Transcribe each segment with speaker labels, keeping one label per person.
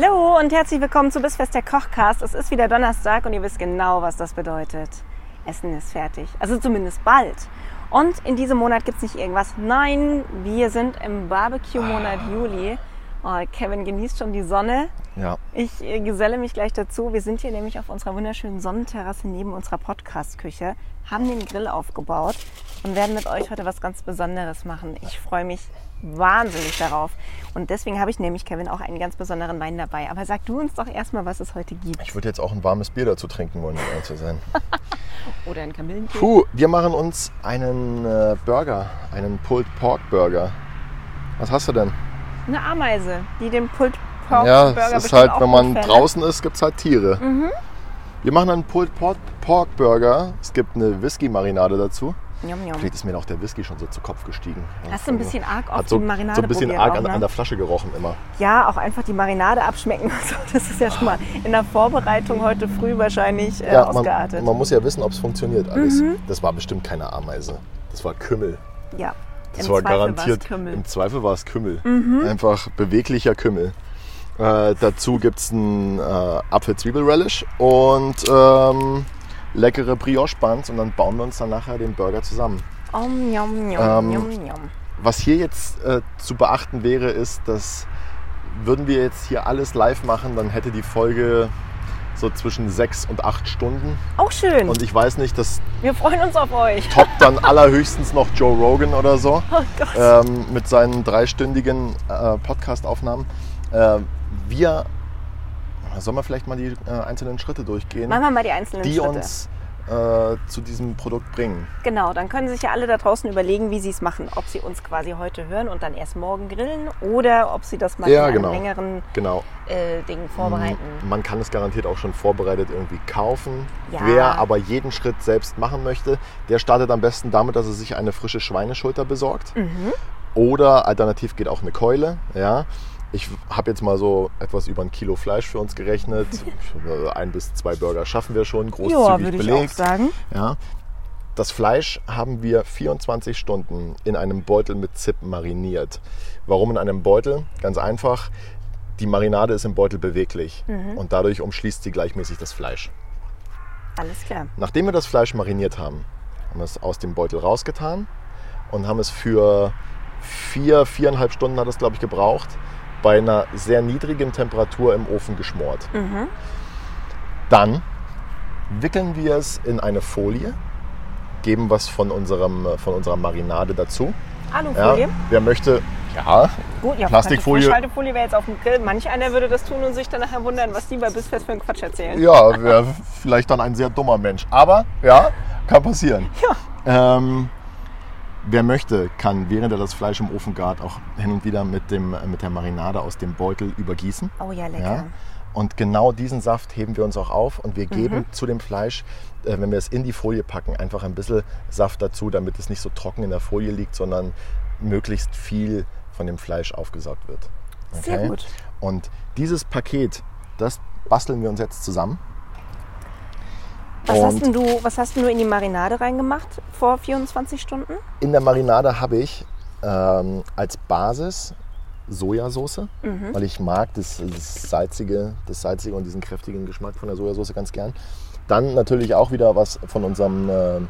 Speaker 1: Hallo und herzlich willkommen zu Bissfest der Kochcast. Es ist wieder Donnerstag und ihr wisst genau, was das bedeutet. Essen ist fertig. Also zumindest bald. Und in diesem Monat gibt es nicht irgendwas. Nein, wir sind im Barbecue-Monat Juli. Oh, Kevin genießt schon die Sonne.
Speaker 2: Ja.
Speaker 1: Ich äh, geselle mich gleich dazu. Wir sind hier nämlich auf unserer wunderschönen Sonnenterrasse neben unserer Podcast-Küche, haben den Grill aufgebaut und werden mit euch heute was ganz Besonderes machen. Ich freue mich wahnsinnig darauf. Und deswegen habe ich nämlich, Kevin, auch einen ganz besonderen Wein dabei. Aber sag du uns doch erstmal, was es heute gibt.
Speaker 2: Ich würde jetzt auch ein warmes Bier dazu trinken wollen, um ehrlich zu sein.
Speaker 1: Oder ein Kamillentee.
Speaker 2: Puh, wir machen uns einen äh, Burger, einen Pulled Pork Burger. Was hast du denn?
Speaker 1: Eine Ameise, die den Pulled Pork
Speaker 2: ja,
Speaker 1: Burger
Speaker 2: es ist halt, wenn man
Speaker 1: gut fände.
Speaker 2: draußen ist, gibt es halt Tiere. Wir machen einen Pulled Pork, Burger. Es gibt eine Whisky-Marinade dazu.
Speaker 1: Njom, njom.
Speaker 2: Vielleicht ist mir auch der Whisky schon so zu Kopf gestiegen.
Speaker 1: Hast du ein bisschen arg auf
Speaker 2: so,
Speaker 1: die Marinade
Speaker 2: so ein bisschen arg
Speaker 1: auch,
Speaker 2: an,
Speaker 1: ne?
Speaker 2: an der Flasche gerochen immer.
Speaker 1: Ja, auch einfach die Marinade abschmecken. Also, das ist ja schon mal in der Vorbereitung heute früh wahrscheinlich äh,
Speaker 2: Ja, man,
Speaker 1: ausgeartet. Mhm.
Speaker 2: man muss ja wissen, ob es funktioniert alles. Das war bestimmt keine Ameise. Das war Kümmel.
Speaker 1: ja,
Speaker 2: Das
Speaker 1: im
Speaker 2: war
Speaker 1: Zweifel
Speaker 2: garantiert. Im Zweifel war es Kümmel.
Speaker 1: Mhm.
Speaker 2: Einfach beweglicher Kümmel. Äh, dazu gibt es einen äh, Apfel-Zwiebel-Relish und ähm, leckere Brioche-Buns und dann bauen wir uns dann nachher den Burger zusammen.
Speaker 1: Om, njom, njom,
Speaker 2: Ähm,
Speaker 1: njom, njom.
Speaker 2: Was hier jetzt äh, zu beachten wäre, ist, dass würden wir jetzt hier alles live machen, dann hätte die Folge so zwischen sechs und acht Stunden.
Speaker 1: Auch schön.
Speaker 2: Und ich weiß nicht, das
Speaker 1: Wir freuen uns auf euch.
Speaker 2: toppt dann allerhöchstens noch Joe Rogan oder so.
Speaker 1: Oh Gott.
Speaker 2: ähm, mit seinen dreistündigen äh, Podcast-Aufnahmen. Äh, wir, sollen wir vielleicht mal die äh, einzelnen Schritte durchgehen,
Speaker 1: Machen wir mal die einzelnen
Speaker 2: die
Speaker 1: Schritte.
Speaker 2: uns äh, zu diesem Produkt bringen.
Speaker 1: Genau, dann können sich ja alle da draußen überlegen, wie sie es machen. Ob sie uns quasi heute hören und dann erst morgen grillen oder ob sie das mal
Speaker 2: Ja,
Speaker 1: in einem
Speaker 2: genau.
Speaker 1: längeren
Speaker 2: Genau.
Speaker 1: äh, Ding vorbereiten.
Speaker 2: Man kann es garantiert auch schon vorbereitet irgendwie kaufen.
Speaker 1: Ja.
Speaker 2: Wer aber jeden Schritt selbst machen möchte, der startet am besten damit, dass er sich eine frische Schweineschulter besorgt.
Speaker 1: Mhm.
Speaker 2: Oder alternativ geht auch eine Keule. Ja. Ich habe jetzt mal so etwas über ein Kilo Fleisch für uns gerechnet. Ein bis zwei Burger schaffen wir schon, großzügig
Speaker 1: Ja, würde ich
Speaker 2: belegt.
Speaker 1: auch sagen.
Speaker 2: Ja. Das Fleisch haben wir 24 Stunden in einem Beutel mit Zip mariniert. Warum in einem Beutel? Ganz einfach. Die Marinade ist im Beutel beweglich
Speaker 1: Mhm.
Speaker 2: und dadurch umschließt sie gleichmäßig das Fleisch.
Speaker 1: Alles klar.
Speaker 2: Nachdem wir das Fleisch mariniert haben, haben wir es aus dem Beutel rausgetan und haben es für vier, viereinhalb Stunden hat es, glaube ich, gebraucht, bei einer sehr niedrigen Temperatur im Ofen geschmort. Dann wickeln wir es in eine Folie, geben was von, unserem, von unserer Marinade dazu.
Speaker 1: Alufolie.
Speaker 2: Ja, wer möchte, ja,
Speaker 1: Gut, ja,
Speaker 2: Plastikfolie.
Speaker 1: Frischhaltefolie wäre jetzt auf dem Grill. Manch einer würde das tun und sich dann nachher wundern, was die bei Bissfest für einen Quatsch erzählen.
Speaker 2: Ja, wäre vielleicht dann ein sehr dummer Mensch. Aber ja, kann passieren. Ähm, wer möchte, kann, während er das Fleisch im Ofen gart, auch hin und wieder mit, dem, mit der Marinade aus dem Beutel übergießen.
Speaker 1: Oh ja, lecker.
Speaker 2: Ja? Und genau diesen Saft heben wir uns auch auf und wir
Speaker 1: Mhm.
Speaker 2: geben zu dem Fleisch, äh, wenn wir es in die Folie packen, einfach ein bisschen Saft dazu, damit es nicht so trocken in der Folie liegt, sondern möglichst viel von dem Fleisch aufgesaugt wird.
Speaker 1: Sehr gut.
Speaker 2: Und dieses Paket, das basteln wir uns jetzt zusammen.
Speaker 1: Was hast, denn du, was hast denn du in die Marinade reingemacht vor 24 Stunden?
Speaker 2: In der Marinade habe ich ähm, als Basis Sojasauce,
Speaker 1: Mhm.
Speaker 2: weil ich mag das, das, salzige, das salzige und diesen kräftigen Geschmack von der Sojasauce ganz gern. Dann natürlich auch wieder was von unserem, äh,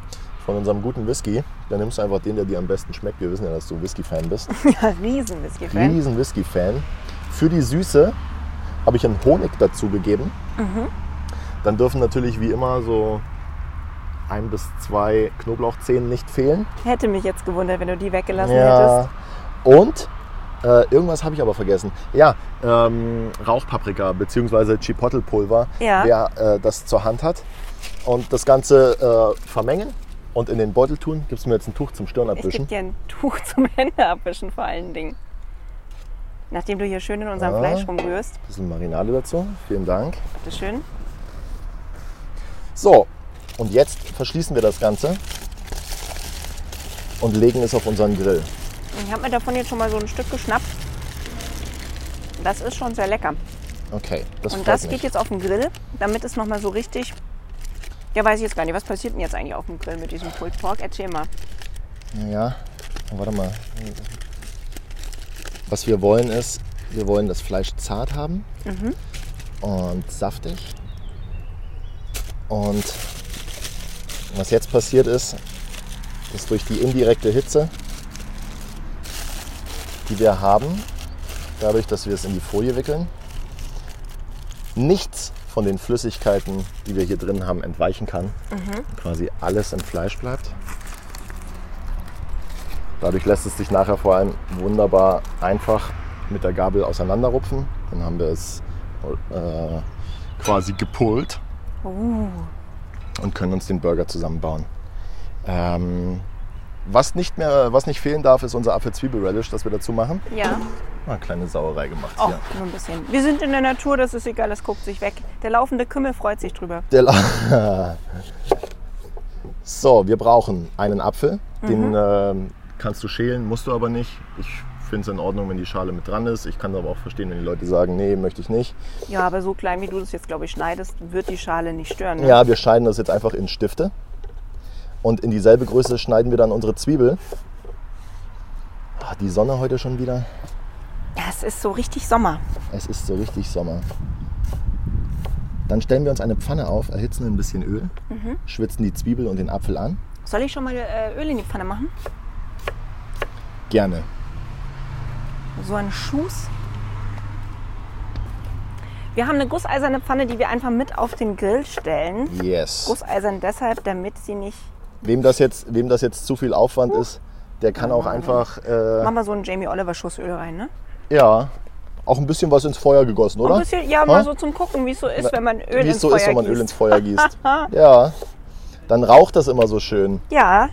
Speaker 2: von unserem guten Whisky. Dann nimmst du einfach den, der dir am besten schmeckt. Wir wissen ja, dass du Whisky-Fan bist.
Speaker 1: Ja, riesen Whisky-Fan.
Speaker 2: Riesen Whisky-Fan. Für die Süße habe ich einen Honig dazu gegeben.
Speaker 1: Mhm.
Speaker 2: Dann dürfen natürlich wie immer so ein bis zwei Knoblauchzehen nicht fehlen.
Speaker 1: Hätte mich jetzt gewundert, wenn du die weggelassen
Speaker 2: Ja.
Speaker 1: hättest.
Speaker 2: Und äh, irgendwas habe ich aber vergessen. Ja, ähm, Rauchpaprika bzw. Chipotle-Pulver,
Speaker 1: Ja.
Speaker 2: wer äh, das zur Hand hat. Und das Ganze äh, vermengen und in den Beutel tun. Gibst du mir jetzt ein Tuch zum Stirn
Speaker 1: Ich gebe
Speaker 2: abwischen?
Speaker 1: dir ein Tuch zum Händeabwischen vor allen Dingen. Nachdem du hier schön in unserem
Speaker 2: Ja.
Speaker 1: Fleisch rumrührst.
Speaker 2: Ein bisschen Marinade dazu. Vielen Dank.
Speaker 1: Bitteschön.
Speaker 2: So, und jetzt verschließen wir das Ganze und legen es auf unseren Grill.
Speaker 1: Ich habe mir davon jetzt schon mal so ein Stück geschnappt. Das ist schon sehr lecker.
Speaker 2: Okay, das
Speaker 1: Und das
Speaker 2: mich.
Speaker 1: geht jetzt auf den Grill, damit es nochmal so richtig. Ja, weiß ich jetzt gar nicht. Was passiert denn jetzt eigentlich auf dem Grill mit diesem Pulled Pork? Erzähl mal.
Speaker 2: Ja, warte mal. Was wir wollen ist, wir wollen das Fleisch zart haben und saftig. Und was jetzt passiert ist, ist durch die indirekte Hitze, die wir haben, dadurch, dass wir es in die Folie wickeln, nichts von den Flüssigkeiten, die wir hier drin haben, entweichen kann. Quasi alles im Fleisch bleibt. Dadurch lässt es sich nachher vor allem wunderbar einfach mit der Gabel auseinanderrupfen. Dann haben wir es äh, quasi gepult und können uns den Burger zusammenbauen. Ähm, was, nicht mehr, was nicht fehlen darf, ist unser Apfel-Zwiebel-Relish, das wir dazu machen.
Speaker 1: Ja.
Speaker 2: Mal eine kleine Sauerei gemacht
Speaker 1: Oh,
Speaker 2: hier.
Speaker 1: nur ein bisschen. Wir sind in der Natur, das ist egal, das guckt sich weg. Der laufende Kümmel freut sich drüber.
Speaker 2: So, wir brauchen einen Apfel. Den ähm, kannst du schälen, musst du aber nicht. Ich finde es in Ordnung, wenn die Schale mit dran ist. Ich kann aber auch verstehen, wenn die Leute sagen, nee, möchte ich nicht.
Speaker 1: Ja, aber so klein wie du das jetzt, glaube ich, schneidest, wird die Schale nicht stören. Ne?
Speaker 2: Ja, wir schneiden das jetzt einfach in Stifte. Und in dieselbe Größe schneiden wir dann unsere Zwiebel. Ah, die Sonne heute schon wieder.
Speaker 1: Ja, es ist so richtig Sommer.
Speaker 2: Es ist so richtig Sommer. Dann stellen wir uns eine Pfanne auf, erhitzen ein bisschen Öl, schwitzen die Zwiebel und den Apfel an.
Speaker 1: Soll ich schon mal äh, Öl in die Pfanne machen?
Speaker 2: Gerne.
Speaker 1: So ein Schuss. Wir haben eine gusseiserne Pfanne, die wir einfach mit auf den Grill stellen.
Speaker 2: Yes.
Speaker 1: Gusseisern deshalb, damit sie nicht.
Speaker 2: Wem das jetzt, wem das jetzt zu viel Aufwand ist, der kann auch einfach, äh,
Speaker 1: Mach mal so einen Jamie Oliver Schussöl rein, ne?
Speaker 2: ja, auch ein bisschen was ins Feuer gegossen, oder?
Speaker 1: Ein bisschen, ja,
Speaker 2: Ha?
Speaker 1: mal so zum Gucken, wie es so ist, wenn man Öl
Speaker 2: Wie
Speaker 1: ins
Speaker 2: es so
Speaker 1: Feuer
Speaker 2: ist, wenn man
Speaker 1: gießt.
Speaker 2: Öl ins Feuer gießt. ja, dann raucht das immer so schön.
Speaker 1: Ja,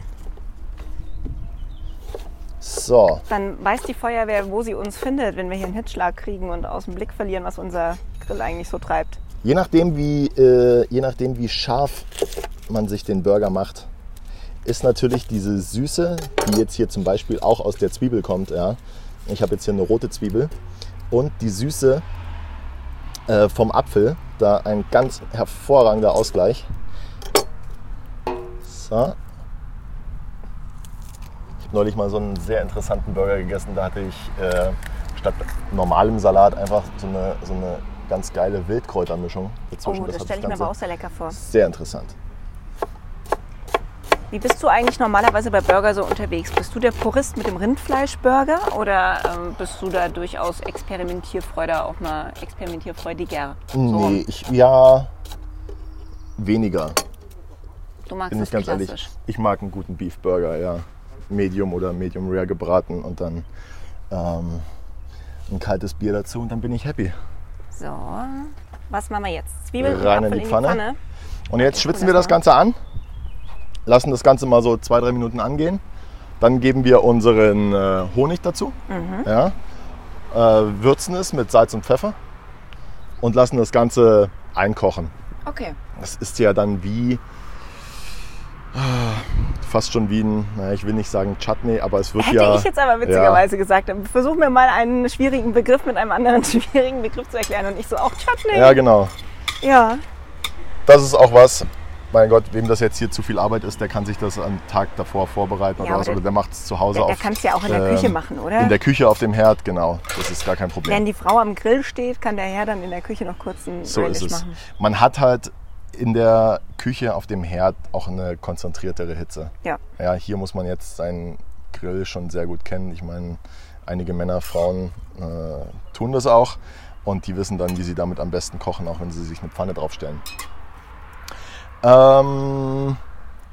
Speaker 2: So,
Speaker 1: dann weiß die Feuerwehr, wo sie uns findet, wenn wir hier einen Hitzschlag kriegen und aus dem Blick verlieren, was unser Grill eigentlich so treibt.
Speaker 2: je nachdem, wie, äh, je nachdem, wie scharf man sich den Burger macht, ist natürlich diese Süße, die jetzt hier zum Beispiel auch aus der Zwiebel kommt. Ja. Ich habe jetzt hier eine rote Zwiebel und die Süße äh, vom Apfel, da ein ganz hervorragender Ausgleich. So. Ich habe neulich mal so einen sehr interessanten Burger gegessen. Da hatte ich äh, statt normalem Salat einfach so eine, so eine ganz geile Wildkräutermischung dazwischen.
Speaker 1: Oh, das
Speaker 2: hat
Speaker 1: stelle ich mir aber auch sehr lecker vor.
Speaker 2: sehr interessant.
Speaker 1: Wie bist du eigentlich normalerweise bei Burger so unterwegs? Bist du der Purist mit dem Rindfleischburger oder ähm, bist du da durchaus experimentierfreuder, auch mal experimentierfreudiger? So,
Speaker 2: Nee, ich, ja, weniger,
Speaker 1: du magst
Speaker 2: bin
Speaker 1: das
Speaker 2: ich ganz
Speaker 1: klassisch.
Speaker 2: ehrlich. Ich mag einen guten Beef Burger, ja. Medium oder Medium Rare gebraten und dann ähm, ein kaltes Bier dazu und dann bin ich happy.
Speaker 1: So, was machen wir jetzt? Zwiebeln
Speaker 2: Rein in
Speaker 1: Apfel
Speaker 2: die Pfanne. Und jetzt schwitzen wir
Speaker 1: das
Speaker 2: Ganze an, lassen das Ganze mal so zwei, drei Minuten angehen. Dann geben wir unseren äh, Honig dazu,
Speaker 1: Mhm.
Speaker 2: ja, äh, würzen es mit Salz und Pfeffer und lassen das Ganze einkochen.
Speaker 1: Okay.
Speaker 2: Das ist ja dann wie fast schon wie ein, naja, ich will nicht sagen Chutney, aber es wird
Speaker 1: Hätte
Speaker 2: ja.
Speaker 1: ich jetzt aber witzigerweise gesagt. Versuch mir mal einen schwierigen Begriff mit einem anderen schwierigen Begriff zu erklären und ich so auch Chutney.
Speaker 2: Ja, genau.
Speaker 1: Ja.
Speaker 2: Das ist auch was. Mein Gott, wem das jetzt hier zu viel Arbeit ist, der kann sich das am Tag davor vorbereiten
Speaker 1: Ja,
Speaker 2: oder was. Oder der macht es zu Hause
Speaker 1: Der, der
Speaker 2: auf.
Speaker 1: kann es ja auch in der
Speaker 2: ähm,
Speaker 1: Küche machen, oder?
Speaker 2: In der Küche auf dem Herd, genau. Das ist gar kein Problem.
Speaker 1: Wenn die Frau am Grill steht, kann der Herr dann in der Küche noch kurz einen
Speaker 2: so ist
Speaker 1: Relish
Speaker 2: es.
Speaker 1: machen.
Speaker 2: Man hat halt in der Küche auf dem Herd auch eine konzentriertere Hitze.
Speaker 1: Ja.
Speaker 2: Ja, hier muss man jetzt seinen Grill schon sehr gut kennen. Ich meine, einige Männer, Frauen äh, tun das auch und die wissen dann, wie sie damit am besten kochen, auch wenn sie sich eine Pfanne draufstellen. Ähm,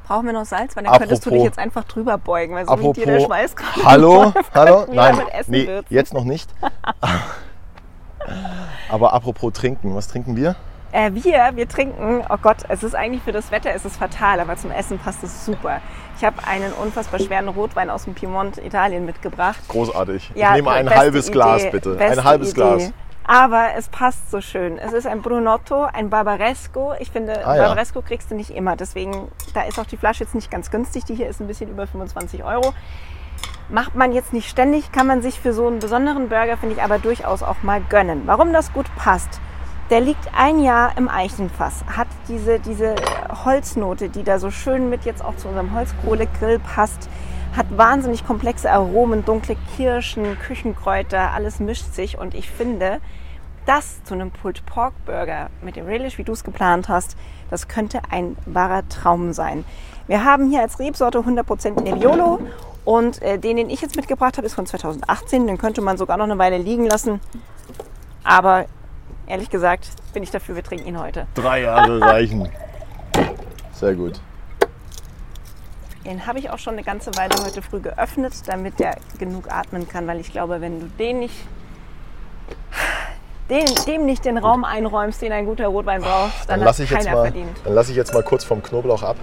Speaker 1: Brauchen wir noch Salz? Weil dann könntest du dich
Speaker 2: Apropos-
Speaker 1: jetzt einfach drüber beugen, weil so wie dir der
Speaker 2: apropos,
Speaker 1: Schweiß gerade
Speaker 2: hallo, hallo, nein, nee, jetzt noch nicht. Aber apropos trinken, was trinken wir?
Speaker 1: Äh, wir, wir trinken, oh Gott, es ist eigentlich für das Wetter, es ist fatal, aber zum Essen passt es super. Ich habe einen unfassbar schweren Rotwein aus dem Piemont, Italien mitgebracht.
Speaker 2: Großartig.
Speaker 1: Ja,
Speaker 2: ich nehme ein halbes
Speaker 1: Idee,
Speaker 2: Glas bitte. Ein halbes
Speaker 1: Idee.
Speaker 2: Glas.
Speaker 1: Aber es passt so schön. Es ist ein Brunotto, ein Barbaresco. Ich finde,
Speaker 2: Ah, ja.
Speaker 1: Barbaresco kriegst du nicht immer. Deswegen, da ist auch die Flasche jetzt nicht ganz günstig. Die hier ist ein bisschen über 25 Euro. Macht man jetzt nicht ständig, kann man sich für so einen besonderen Burger, finde ich, aber durchaus auch mal gönnen. Warum das gut passt? Der liegt ein Jahr im Eichenfass, hat diese, diese Holznote, die da so schön mit jetzt auch zu unserem Holzkohlegrill passt, hat wahnsinnig komplexe Aromen, dunkle Kirschen, Küchenkräuter, alles mischt sich und ich finde, das zu einem Pulled Pork Burger mit dem Relish, wie du es geplant hast, das könnte ein wahrer Traum sein. Wir haben hier als Rebsorte 100% Nebbiolo und äh, den, den ich jetzt mitgebracht habe, ist von 2018. Den könnte man sogar noch eine Weile liegen lassen. Aber ehrlich gesagt bin ich dafür, wir trinken ihn heute.
Speaker 2: Drei Jahre reichen. Sehr gut.
Speaker 1: Den habe ich auch schon eine ganze Weile heute früh geöffnet, damit der genug atmen kann, weil ich glaube, wenn du den nicht, den, dem nicht den Raum einräumst, den ein guter Rotwein braucht, dann,
Speaker 2: Dann
Speaker 1: hat
Speaker 2: lasse ich,
Speaker 1: keiner
Speaker 2: jetzt mal-
Speaker 1: verdient.
Speaker 2: dann lass ich jetzt mal kurz vom Knoblauch ab.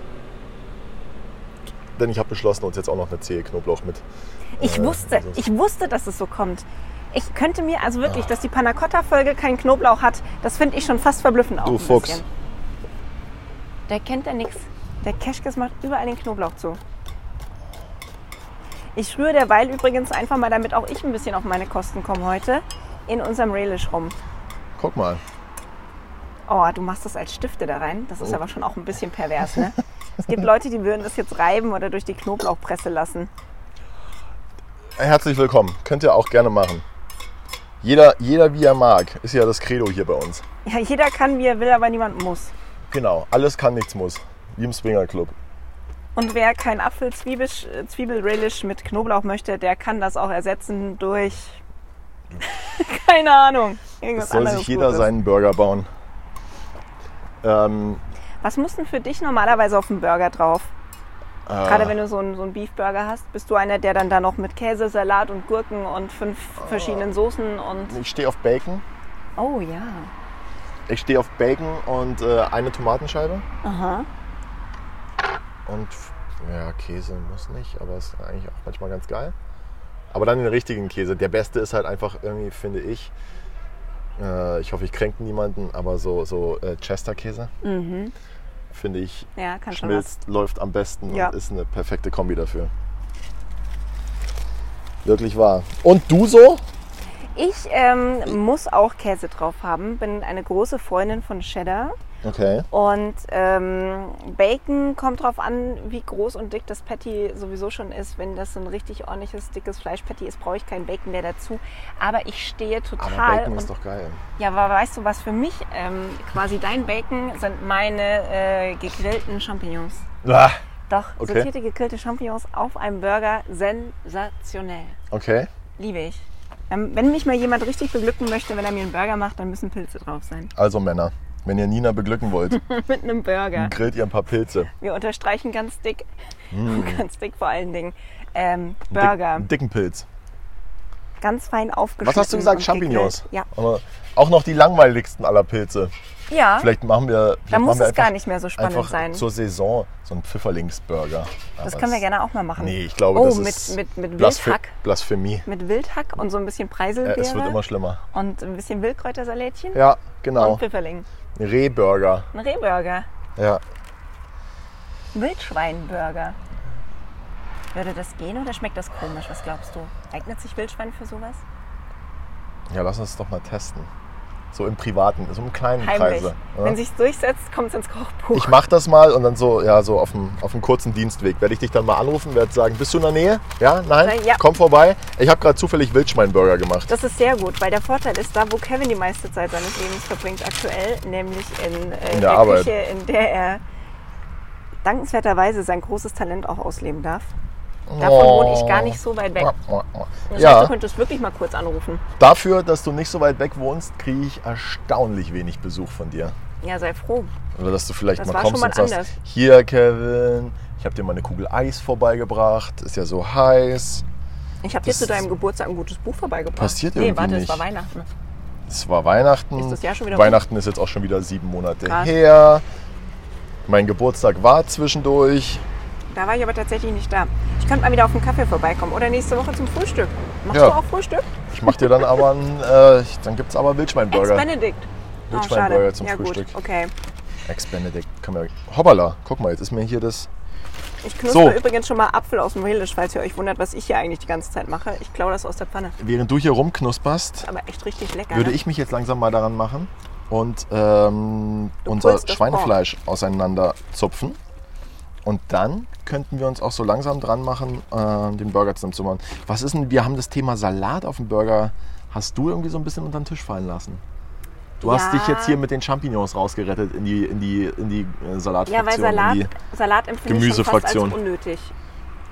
Speaker 2: Denn ich habe beschlossen, uns jetzt auch noch eine Zehe Knoblauch mit.
Speaker 1: Ich
Speaker 2: äh,
Speaker 1: wusste,
Speaker 2: also-
Speaker 1: ich wusste, dass es so kommt. Ich könnte mir, also wirklich, dass die Panna Cotta Folge keinen Knoblauch hat, das finde ich schon fast verblüffend auch
Speaker 2: Du Fuchs.
Speaker 1: bisschen. Der kennt ja nichts. Der Keschkes macht überall den Knoblauch zu. Ich rühre derweil übrigens einfach mal, damit auch ich ein bisschen auf meine Kosten komme heute, in unserem Relish rum.
Speaker 2: Guck mal.
Speaker 1: Oh, du machst das als Stifte da rein. Das ist
Speaker 2: Oh.
Speaker 1: aber schon auch ein bisschen pervers, ne? Es gibt Leute, die würden das jetzt reiben oder durch die Knoblauchpresse lassen.
Speaker 2: Herzlich willkommen. Könnt ihr auch gerne machen. Jeder, jeder wie er mag, ist ja das Credo hier bei uns.
Speaker 1: Ja, jeder kann, wie er will, aber niemand muss.
Speaker 2: Genau, alles kann, nichts muss. Wie im Swinger Club.
Speaker 1: Und wer kein Apfel-Zwiebel-Relish mit Knoblauch möchte, der kann das auch ersetzen durch. Keine Ahnung. Irgendwas
Speaker 2: Es soll sich jeder
Speaker 1: Gutes.
Speaker 2: seinen Burger bauen. Ähm,
Speaker 1: Was muss denn für dich normalerweise auf dem Burger drauf?
Speaker 2: Äh,
Speaker 1: Gerade wenn du so einen, so einen Beef-Burger hast, bist du einer, der dann da noch mit Käse, Salat und Gurken und fünf verschiedenen Soßen und.
Speaker 2: ich stehe auf Bacon.
Speaker 1: Oh ja.
Speaker 2: Ich stehe auf Bacon und äh, eine Tomatenscheibe.
Speaker 1: Aha.
Speaker 2: Und ja, Käse muss nicht, aber ist eigentlich auch manchmal ganz geil. Aber dann den richtigen Käse. Der beste ist halt einfach irgendwie, finde ich, äh, ich hoffe, ich kränke niemanden, aber so, so äh, Chester-Käse, finde ich,
Speaker 1: Ja,
Speaker 2: schmilzt, läuft am besten
Speaker 1: Ja.
Speaker 2: und ist eine perfekte Kombi dafür. Wirklich wahr. Und du so?
Speaker 1: Ich ähm, muss auch Käse drauf haben. Bin eine große Freundin von Cheddar.
Speaker 2: Okay.
Speaker 1: Und ähm, Bacon kommt drauf an, wie groß und dick das Patty sowieso schon ist. Wenn das so ein richtig ordentliches, dickes Fleischpatty ist, brauche ich kein Bacon mehr dazu. Aber ich stehe
Speaker 2: Aber
Speaker 1: total.
Speaker 2: Bacon ist
Speaker 1: und,
Speaker 2: doch geil.
Speaker 1: ja, aber weißt du, was für mich ähm, quasi dein Bacon sind meine äh, gegrillten Champignons.
Speaker 2: Ah,
Speaker 1: Doch,
Speaker 2: Okay.
Speaker 1: sortierte gegrillte Champignons auf einem Burger, sensationell.
Speaker 2: Okay.
Speaker 1: Liebe ich. Ähm, wenn mich mal jemand richtig beglücken möchte, wenn er mir einen Burger macht, dann müssen Pilze drauf sein.
Speaker 2: Also Männer, wenn ihr Nina beglücken wollt,
Speaker 1: Mit einem Burger.
Speaker 2: grillt ihr ein paar Pilze.
Speaker 1: Wir unterstreichen ganz dick, ganz dick vor allen Dingen, ähm, Burger.
Speaker 2: Dick, dicken Pilz.
Speaker 1: Ganz fein aufgeschnitten.
Speaker 2: Was hast du gesagt? Champignons?
Speaker 1: gegrillt.
Speaker 2: Aber auch noch die langweiligsten aller Pilze.
Speaker 1: Ja, ja
Speaker 2: Vielleicht machen wir. Vielleicht
Speaker 1: da
Speaker 2: machen
Speaker 1: muss
Speaker 2: wir
Speaker 1: es gar nicht mehr so spannend sein.
Speaker 2: zur Saison so ein Pfifferlingsburger.
Speaker 1: das können wir gerne auch mal machen.
Speaker 2: Nee, ich glaube,
Speaker 1: oh,
Speaker 2: das
Speaker 1: mit,
Speaker 2: ist
Speaker 1: mit, mit Wildhack.
Speaker 2: Blasphemie.
Speaker 1: Mit Wildhack und so ein bisschen Preiselbeere.
Speaker 2: es wird immer schlimmer.
Speaker 1: und ein bisschen Wildkräutersalätchen.
Speaker 2: Ja,
Speaker 1: Und
Speaker 2: genau.
Speaker 1: Pfifferling.
Speaker 2: Rehburger.
Speaker 1: Ein Rehburger.
Speaker 2: Ja.
Speaker 1: Wildschweinburger. Würde das gehen oder schmeckt das komisch? Was glaubst du? Eignet sich Wildschwein für sowas?
Speaker 2: ja, lass uns doch mal testen. So im Privaten, so im kleinen
Speaker 1: Heimlich.
Speaker 2: Kreise. Ja?
Speaker 1: Wenn sich's durchsetzt, kommt es ins Kochbuch.
Speaker 2: Ich mach das mal und dann so, ja, so auf dem, auf dem kurzen Dienstweg werde ich dich dann mal anrufen, werde sagen, bist du in der Nähe? Ja, nein?
Speaker 1: Na, ja.
Speaker 2: Komm vorbei. Ich habe gerade zufällig Wildschweinburger gemacht.
Speaker 1: Das ist sehr gut, weil der Vorteil ist, da wo Kevin die meiste Zeit seines Lebens verbringt aktuell, nämlich in, äh,
Speaker 2: In der Arbeit.
Speaker 1: Küche, in der er dankenswerterweise sein großes Talent auch ausleben darf. Davon wohne ich gar nicht so weit weg. Das heißt, du
Speaker 2: Ja,
Speaker 1: könntest wirklich mal kurz anrufen.
Speaker 2: dafür, dass du nicht so weit weg wohnst, kriege ich erstaunlich wenig Besuch von dir.
Speaker 1: Ja, sei froh.
Speaker 2: Oder dass du vielleicht
Speaker 1: Das
Speaker 2: mal kommst und sagst, hier Kevin, ich habe dir mal eine Kugel Eis vorbeigebracht, ist ja so heiß.
Speaker 1: Ich habe dir zu deinem Geburtstag ein gutes Buch vorbeigebracht.
Speaker 2: passiert
Speaker 1: Nee,
Speaker 2: irgendwie
Speaker 1: warte,
Speaker 2: nicht.
Speaker 1: es war Weihnachten.
Speaker 2: Es war Weihnachten.
Speaker 1: Ist das Jahr schon wieder
Speaker 2: Weihnachten ist jetzt auch schon wieder sieben Monate
Speaker 1: Krass.
Speaker 2: her. Mein Geburtstag war zwischendurch.
Speaker 1: Da war ich aber tatsächlich nicht da. Ich könnte mal wieder auf einen Kaffee vorbeikommen oder nächste Woche zum Frühstück. Machst
Speaker 2: Ja.
Speaker 1: du auch Frühstück?
Speaker 2: Ich mach dir dann aber einen, äh, dann gibt's aber Wildschweinburger.
Speaker 1: Ex-Benedict. Oh,
Speaker 2: Wildschweinburger
Speaker 1: schade.
Speaker 2: zum
Speaker 1: ja,
Speaker 2: Frühstück.
Speaker 1: Gut. Okay.
Speaker 2: Man- Hoppala, guck mal, jetzt ist mir hier das.
Speaker 1: Ich knusper
Speaker 2: So.
Speaker 1: übrigens schon mal Apfel aus dem Relish, falls ihr euch wundert, was ich hier eigentlich die ganze Zeit mache. Ich klaue das aus der Pfanne.
Speaker 2: Während du hier rumknusperst,
Speaker 1: Aber echt richtig lecker.
Speaker 2: würde
Speaker 1: ne?
Speaker 2: ich mich jetzt langsam mal daran machen und ähm, unser Schweinefleisch auseinander zupfen. Und dann könnten wir uns auch so langsam dran machen, äh, den Burger zusammen zu machen. Was ist denn, wir haben das Thema Salat auf dem Burger. Hast du irgendwie so ein bisschen unter den Tisch fallen lassen? Du hast
Speaker 1: Ja.
Speaker 2: dich jetzt hier mit den Champignons rausgerettet in die, in die, in die äh, Salatfraktion.
Speaker 1: Ja, weil Salat, Salat empfinde ich schon fast als unnötig.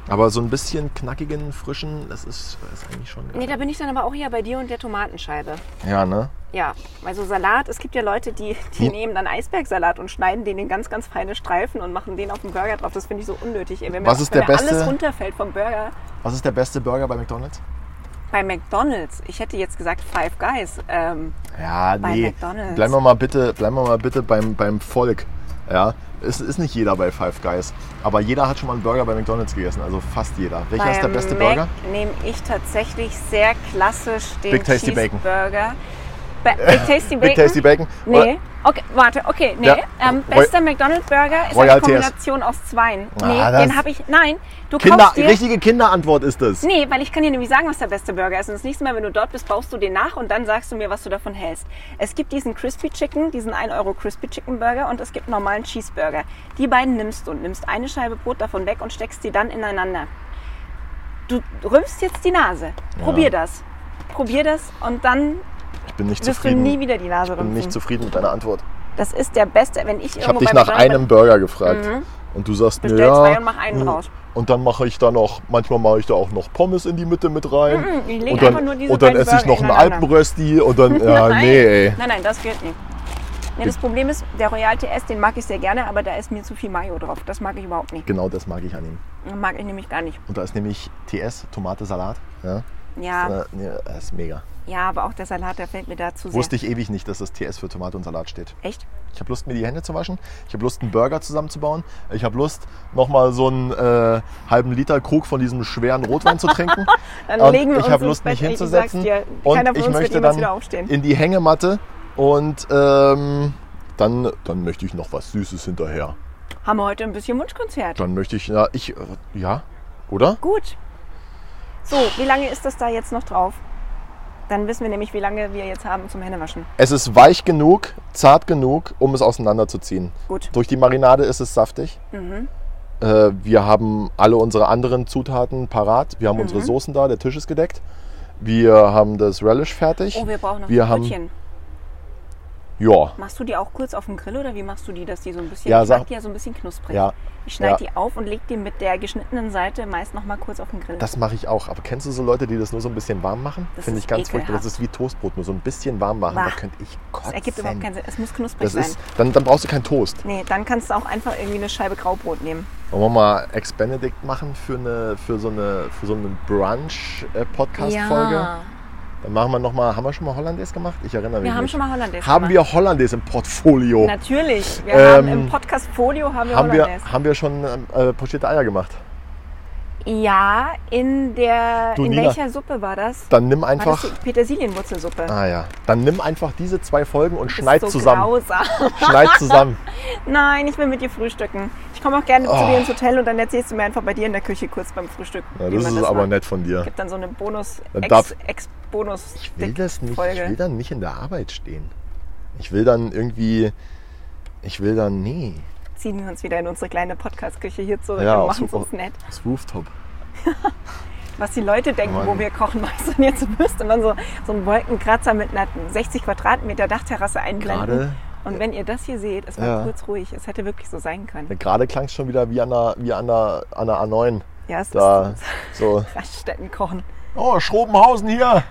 Speaker 2: Aber so ein bisschen knackigen, frischen, das ist, das ist eigentlich schon geil.
Speaker 1: Nee, da bin ich dann aber auch hier bei dir und der Tomatenscheibe.
Speaker 2: Ja, ne?
Speaker 1: Ja, also Salat, es gibt ja Leute, die, die
Speaker 2: Hm.
Speaker 1: nehmen dann Eisbergsalat und schneiden den in ganz, ganz feine Streifen und machen den auf den Burger drauf. Das finde ich so unnötig. Ey, wenn mir,
Speaker 2: Was ist
Speaker 1: wenn
Speaker 2: der
Speaker 1: mir
Speaker 2: beste-
Speaker 1: alles runterfällt vom Burger.
Speaker 2: Was ist der beste Burger bei McDonald's?
Speaker 1: Bei McDonalds, ich hätte jetzt gesagt Five Guys. Ähm,
Speaker 2: Ja,
Speaker 1: Bei
Speaker 2: nee.
Speaker 1: McDonald's.
Speaker 2: Bleiben wir mal bitte, bleiben wir mal bitte beim, beim Volk. Ja, es ist nicht jeder bei Five Guys, aber jeder hat schon mal einen Burger bei McDonald's gegessen, also fast jeder. Welcher ist der beste
Speaker 1: Mac
Speaker 2: Burger?
Speaker 1: nehme ich tatsächlich sehr klassisch den
Speaker 2: Big Tasty Bacon.
Speaker 1: Cheeseburger. Ba Big Tasty Bacon?
Speaker 2: Big Tasty Bacon?
Speaker 1: Nee. Okay, warte, okay, nee.
Speaker 2: Ja.
Speaker 1: Ähm, bester McDonald's Burger ist
Speaker 2: Royal
Speaker 1: eine
Speaker 2: TS.
Speaker 1: Kombination aus zweien. Nee,
Speaker 2: Ah,
Speaker 1: den habe ich. Nein, du
Speaker 2: Kinder,
Speaker 1: kaufst dir.
Speaker 2: richtige Kinderantwort ist das.
Speaker 1: Nee, weil ich kann dir nämlich sagen, was der beste Burger ist. Und das nächste Mal, wenn du dort bist, baust du den nach und dann sagst du mir, was du davon hältst. Es gibt diesen Crispy Chicken, diesen 1 Euro Crispy Chicken Burger und es gibt einen normalen Cheeseburger. Die beiden nimmst du und nimmst eine Scheibe Brot davon weg und steckst die dann ineinander. Du rümpfst jetzt die Nase. Probier das. Probier das und dann
Speaker 2: bin nicht
Speaker 1: wirst du
Speaker 2: zufrieden.
Speaker 1: nie wieder die Nase
Speaker 2: Ich bin nicht zufrieden mit deiner Antwort.
Speaker 1: Das ist der beste, wenn ich
Speaker 2: Ich habe dich nach einem Burger gefragt und du sagst mir ja.
Speaker 1: zwei und mach einen
Speaker 2: mm,
Speaker 1: raus.
Speaker 2: Und dann mache ich da noch, manchmal mache ich da auch noch Pommes in die Mitte mit rein.
Speaker 1: Mm, ich leg
Speaker 2: und dann,
Speaker 1: einfach nur diese
Speaker 2: und dann esse ich noch einen. Alpenrösti und dann, ja,
Speaker 1: Nein.
Speaker 2: nee, ey.
Speaker 1: Nein, nein, das geht nicht. Nee, das Problem ist, der Royal TS, den mag ich sehr gerne, aber da ist mir zu viel Mayo drauf. Das mag ich überhaupt nicht.
Speaker 2: Genau das mag ich an ihm.
Speaker 1: Mag ich nämlich gar nicht.
Speaker 2: Und da ist nämlich TS, Tomate, Salat. Ja,
Speaker 1: Ja,
Speaker 2: Äh, nee, das ist mega.
Speaker 1: Ja, aber auch der Salat, der fällt mir da zu sehr.
Speaker 2: Wusste ich ewig nicht, dass das TS für Tomate und Salat steht.
Speaker 1: Echt?
Speaker 2: Ich habe Lust, mir die Hände zu waschen. Ich habe Lust, einen Burger zusammenzubauen. Ich habe Lust, nochmal so einen äh, halben Liter Krug von diesem schweren Rotwein zu trinken.
Speaker 1: Dann
Speaker 2: Und
Speaker 1: legen wir
Speaker 2: ich habe Lust, mich
Speaker 1: Bett, ich
Speaker 2: hinzusetzen.
Speaker 1: dir,
Speaker 2: und ich möchte dann in die Hängematte und ähm, dann, dann möchte ich noch was Süßes hinterher.
Speaker 1: Haben wir heute ein bisschen Wunschkonzert.
Speaker 2: Dann möchte ich, ja, ich, äh, ja, oder?
Speaker 1: Gut. So, wie lange ist das da jetzt noch drauf? Dann wissen wir nämlich, wie lange wir jetzt haben zum Händewaschen.
Speaker 2: Es ist weich genug, zart genug, um es auseinanderzuziehen.
Speaker 1: Gut.
Speaker 2: Durch die Marinade ist es saftig.
Speaker 1: Mhm.
Speaker 2: Äh, wir haben alle unsere anderen Zutaten parat. Wir haben
Speaker 1: Mhm.
Speaker 2: unsere Soßen da, der Tisch ist gedeckt. Wir haben das Relish fertig.
Speaker 1: Oh, wir brauchen noch
Speaker 2: Wir
Speaker 1: ein
Speaker 2: haben-
Speaker 1: Brötchen.
Speaker 2: Ja,
Speaker 1: Machst du die auch kurz auf dem Grill oder wie machst du die, dass die so ein bisschen,
Speaker 2: Ja,
Speaker 1: ich
Speaker 2: sag-
Speaker 1: die ja so ein bisschen knusprig.
Speaker 2: ja.
Speaker 1: Ich schneide
Speaker 2: Ja.
Speaker 1: die auf und leg die mit der geschnittenen Seite meist noch mal kurz auf den Grill.
Speaker 2: Das mache ich auch. Aber kennst du so Leute, die das nur so ein bisschen warm machen?
Speaker 1: Das
Speaker 2: Finde ich ganz furchtbar.
Speaker 1: ekelhaft.
Speaker 2: Das ist wie Toastbrot, nur so ein bisschen warm machen.
Speaker 1: Bah.
Speaker 2: Da könnte ich kotzen.
Speaker 1: das ergibt überhaupt keinen Sinn. Es muss knusprig
Speaker 2: Das
Speaker 1: sein.
Speaker 2: ist, dann, dann brauchst du keinen Toast.
Speaker 1: Nee, dann kannst du auch einfach irgendwie eine Scheibe Graubrot nehmen.
Speaker 2: Wollen wir mal Ex-Benedict machen für, eine, für so eine, für so eine Brunch-Podcast-Folge? Dann machen wir nochmal, haben wir schon mal Hollandaise gemacht? Ich erinnere mich
Speaker 1: Wir haben
Speaker 2: nicht.
Speaker 1: schon mal Hollandaise
Speaker 2: Haben
Speaker 1: gemacht.
Speaker 2: wir Hollandaise im Portfolio?
Speaker 1: Natürlich. Wir
Speaker 2: Ähm,
Speaker 1: haben im Podcast Folio haben wir
Speaker 2: haben, wir,
Speaker 1: Hollandaise.
Speaker 2: haben wir schon äh, pochierte Eier gemacht?
Speaker 1: Ja, in der
Speaker 2: Du,
Speaker 1: in
Speaker 2: Nina,
Speaker 1: welcher Suppe war das?
Speaker 2: Dann nimm einfach.
Speaker 1: das Petersilienwurzelsuppe?
Speaker 2: Ah ja. Dann nimm einfach diese zwei Folgen und
Speaker 1: Das
Speaker 2: schneid
Speaker 1: so
Speaker 2: zusammen.
Speaker 1: Grausam.
Speaker 2: Schneid zusammen.
Speaker 1: Nein, ich will mit dir frühstücken. Ich komme auch gerne zu
Speaker 2: Oh.
Speaker 1: dir ins Hotel und dann erzählst du mir einfach bei dir in der Küche kurz beim Frühstück.
Speaker 2: Ja, das ist aber
Speaker 1: macht.
Speaker 2: nett von dir.
Speaker 1: Gibt dann so eine Bonus Ex, Ex Bonus
Speaker 2: Ich will das nicht. Ich
Speaker 1: Folge.
Speaker 2: will dann nicht in der Arbeit stehen. Ich will dann irgendwie. Ich will dann. Nee.
Speaker 1: Ziehen wir uns wieder in unsere kleine Podcast-Küche hier zurück
Speaker 2: Ja,
Speaker 1: und machen es uns nett.
Speaker 2: Das Rooftop.
Speaker 1: Was die Leute denken,
Speaker 2: Mann.
Speaker 1: wo wir kochen, weißt du, jetzt müsste man so, so einen Wolkenkratzer mit einer 60 Quadratmeter Dachterrasse einblenden.
Speaker 2: Gerade.
Speaker 1: Und wenn ihr das hier seht, es war
Speaker 2: Ja.
Speaker 1: kurz ruhig. Es hätte wirklich so sein können.
Speaker 2: Gerade klang es schon wieder wie an der, wie an der, an der A9.
Speaker 1: Ja, es
Speaker 2: Da.
Speaker 1: ist
Speaker 2: So.
Speaker 1: Raststätten kochen.
Speaker 2: Oh, Schrobenhausen hier.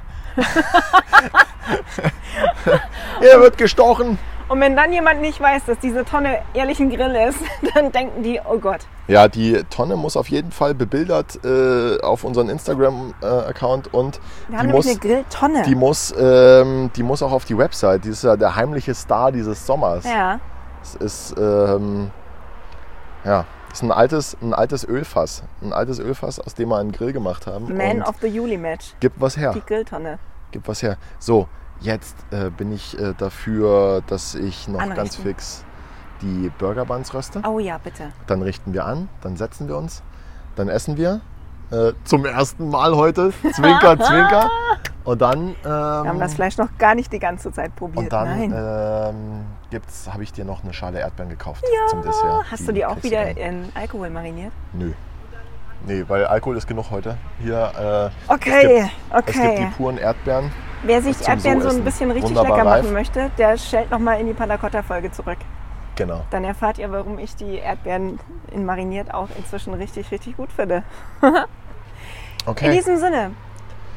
Speaker 2: Hier wird gestochen.
Speaker 1: Und wenn dann jemand nicht weiß, dass diese Tonne ehrlich ein Grill ist, dann denken die, oh Gott.
Speaker 2: Ja, die Tonne muss auf jeden Fall bebildert äh, auf unseren Instagram-Account und
Speaker 1: Wir haben
Speaker 2: die
Speaker 1: nämlich
Speaker 2: muss,
Speaker 1: eine Grilltonne.
Speaker 2: die, muss, ähm, die muss auch auf die Website. Die ist ja der heimliche Star dieses Sommers.
Speaker 1: ja,
Speaker 2: Es ist, ähm, ja, ist ein altes, ein altes Ölfass. Ein altes Ölfass, aus dem wir einen Grill gemacht haben.
Speaker 1: Man of the Juli Match.
Speaker 2: gibt was her.
Speaker 1: Die Grilltonne.
Speaker 2: Gibt was her. So, jetzt äh, bin ich äh, dafür, dass ich noch ganz
Speaker 1: Anrichten.
Speaker 2: fix die Burger Buns röste.
Speaker 1: Oh ja, bitte.
Speaker 2: Dann richten wir an, dann setzen wir uns, dann essen wir. Äh, zum ersten Mal heute. Zwinker, zwinker. Und dann. Ähm,
Speaker 1: Wir haben das Fleisch noch gar nicht die ganze Zeit probiert.
Speaker 2: und dann ähm, gibt's, habe ich dir noch eine Schale Erdbeeren gekauft zum Dessert.
Speaker 1: Hast du die auch wieder
Speaker 2: dann.
Speaker 1: in Alkohol mariniert?
Speaker 2: Nö. Nee, weil Alkohol ist genug heute. Hier. Äh,
Speaker 1: Okay,
Speaker 2: es gibt, Es gibt die
Speaker 1: okay.
Speaker 2: puren Erdbeeren.
Speaker 1: Wer sich Erdbeeren so ein bisschen richtig
Speaker 2: Wunderbar
Speaker 1: lecker
Speaker 2: reif.
Speaker 1: machen möchte, der stellt nochmal in die Panacotta-Folge zurück.
Speaker 2: Genau.
Speaker 1: Dann erfahrt ihr, warum ich die Erdbeeren in mariniert auch inzwischen richtig, richtig gut finde. In
Speaker 2: Okay.
Speaker 1: diesem Sinne,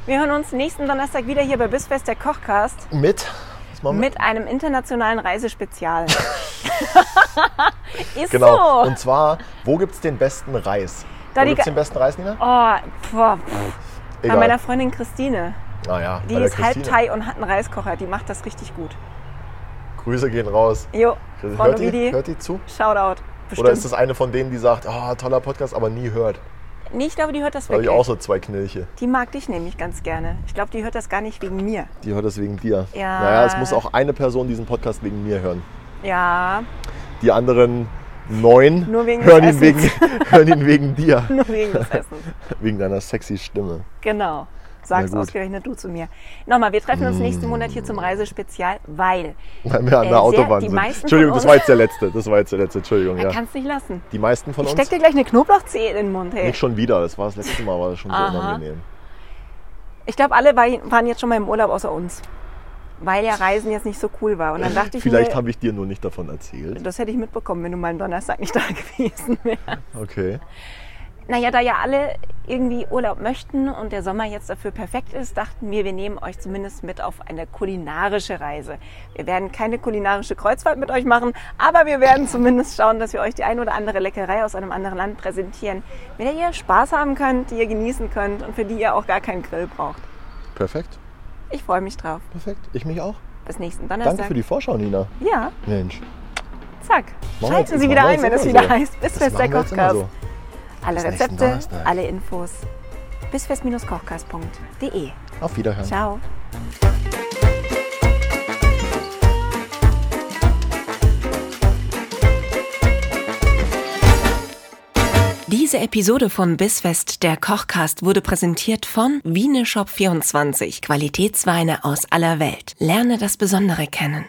Speaker 1: wir hören uns nächsten Donnerstag wieder hier bei Bissfest der Kochcast
Speaker 2: Mit. Was machen wir?
Speaker 1: mit einem internationalen Reisespezial. Ist
Speaker 2: Genau.
Speaker 1: so.
Speaker 2: Und zwar, wo gibt es den besten Reis?
Speaker 1: Da
Speaker 2: wo gibt es den besten Reis, Nina?
Speaker 1: Oh, boah. Bei
Speaker 2: Egal.
Speaker 1: meiner Freundin Christine.
Speaker 2: Ah, ja,
Speaker 1: Die ist halb. Thai und hat einen Reiskocher. Die macht das richtig gut.
Speaker 2: Grüße gehen raus.
Speaker 1: Jo, Frau
Speaker 2: Hört die, hört die zu?
Speaker 1: Shoutout. Bestimmt.
Speaker 2: Oder ist das eine von denen, die sagt, oh, toller Podcast, aber nie hört?
Speaker 1: nee, ich glaube, die hört das
Speaker 2: Da habe ich
Speaker 1: wirklich.
Speaker 2: auch so zwei Knilche.
Speaker 1: Die mag dich nämlich ganz gerne. Ich glaube, die hört das gar nicht wegen mir.
Speaker 2: Die hört das wegen dir.
Speaker 1: Ja.
Speaker 2: Naja, es muss auch eine Person diesen Podcast wegen mir hören.
Speaker 1: Ja,
Speaker 2: Die anderen neun
Speaker 1: Nur wegen
Speaker 2: hören, ihn wegen, hören ihn wegen dir.
Speaker 1: nur wegen des Essens.
Speaker 2: Wegen deiner sexy Stimme.
Speaker 1: Genau. Sagst ausgerechnet du zu mir. Nochmal, wir treffen uns nächsten Monat hier zum Reisespezial, weil
Speaker 2: Weil wir an
Speaker 1: Äh,
Speaker 2: der Autobahn
Speaker 1: die
Speaker 2: sind.
Speaker 1: meisten
Speaker 2: Entschuldigung, das war jetzt der letzte. Das war jetzt der letzte. Entschuldigung,
Speaker 1: er
Speaker 2: ja.
Speaker 1: kann es nicht lassen.
Speaker 2: Die meisten von
Speaker 1: Ich
Speaker 2: uns.
Speaker 1: steck dir gleich eine Knoblauchzehe in den Mund, hey.
Speaker 2: Nicht schon wieder. Das war das letzte Mal, war das schon so unangenehm.
Speaker 1: Ich glaube, alle war- waren jetzt schon mal im Urlaub außer uns. Weil ja Reisen jetzt nicht so cool war. Und dann dachte ich
Speaker 2: Vielleicht habe ich dir nur nicht davon erzählt.
Speaker 1: das hätte ich mitbekommen, wenn du mal am Donnerstag nicht da gewesen wärst.
Speaker 2: Okay.
Speaker 1: Naja, da ja alle irgendwie Urlaub möchten und der Sommer jetzt dafür perfekt ist, dachten wir, wir nehmen euch zumindest mit auf eine kulinarische Reise. Wir werden keine kulinarische Kreuzfahrt mit euch machen, aber wir werden zumindest schauen, dass wir euch die ein oder andere Leckerei aus einem anderen Land präsentieren, mit der ihr Spaß haben könnt, die ihr genießen könnt und für die ihr auch gar keinen Grill braucht.
Speaker 2: Perfekt.
Speaker 1: Ich freue mich drauf.
Speaker 2: Perfekt. Ich mich auch.
Speaker 1: Bis nächsten Donnerstag.
Speaker 2: Danke für die Vorschau, Nina.
Speaker 1: Ja,
Speaker 2: Mensch.
Speaker 1: zack. Schalten Sie wieder ein, wenn es wieder heißt. Bis Fest der
Speaker 2: machen
Speaker 1: Alle
Speaker 2: Bis
Speaker 1: Rezepte, alle Infos. Bisfest-kochcast.de.
Speaker 2: Auf Wiederhören.
Speaker 1: Ciao.
Speaker 3: Diese Episode von Bissfest, der Kochcast, wurde präsentiert von Wieneshop24, Qualitätsweine aus aller Welt. Lerne das Besondere kennen.